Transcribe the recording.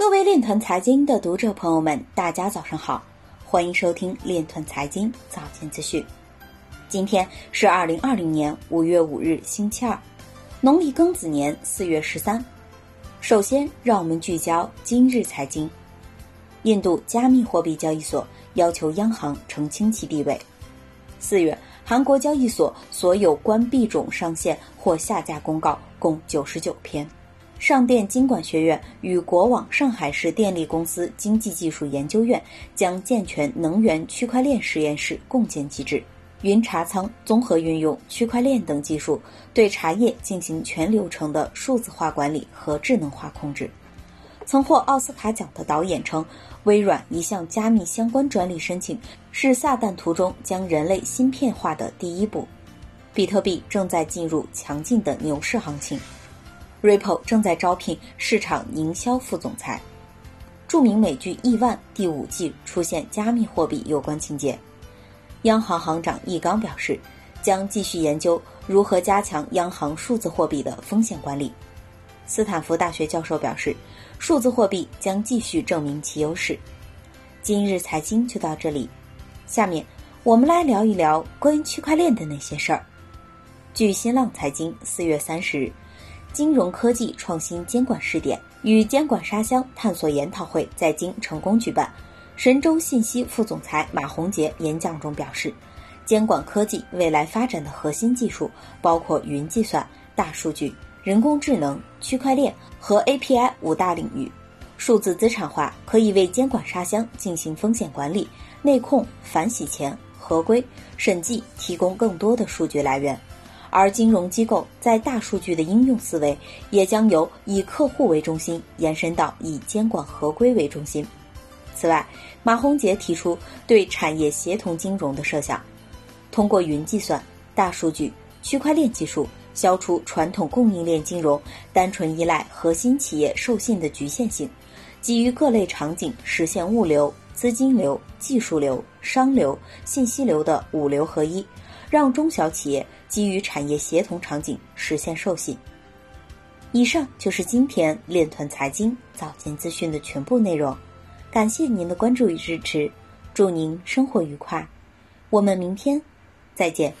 各位链团财经的读者朋友们，大家早上好，欢迎收听链团财经早间资讯。今天是二零二零年五月五日，星期二，农历庚子年四月十三。首先，让我们聚焦今日财经。印度加密货币交易所要求央行澄清其地位。四月，韩国交易所所有关币种上限或下架公告共九十九篇。上电经管学院与国网上海市电力公司经济技术研究院将健全能源区块链实验室共建机制，云茶仓综合运用区块链等技术，对茶叶进行全流程的数字化管理和智能化控制。曾获奥斯卡奖的导演称，微软一项加密相关专利申请是撒旦图中将人类芯片化的第一步。比特币正在进入强劲的牛市行情。Ripple 正在招聘市场营销副总裁。著名美剧《亿万》第五季出现加密货币有关情节。央行行长易纲表示，将继续研究如何加强央行数字货币的风险管理。斯坦福大学教授表示，数字货币将继续证明其优势。今日财经就到这里，下面我们来聊一聊关于区块链的那些事儿。据新浪财经四月三十日。金融科技创新监管试点与监管沙箱探索研讨会在京成功举办。神州信息副总裁马洪杰演讲中表示，监管科技未来发展的核心技术包括云计算、大数据、人工智能、区块链和 API 五大领域。数字资产化可以为监管沙箱进行风险管理、内控、反洗钱、合规、审计提供更多的数据来源。而金融机构在大数据的应用思维，也将由以客户为中心延伸到以监管合规为中心。此外，马洪杰提出对产业协同金融的设想，通过云计算、大数据、区块链技术，消除传统供应链金融单纯依赖核心企业授信的局限性，基于各类场景实现物流、资金流、技术流、商流、信息流的五流合一。让中小企业基于产业协同场景实现授信。以上就是今天链团财经早间资讯的全部内容，感谢您的关注与支持，祝您生活愉快，我们明天再见。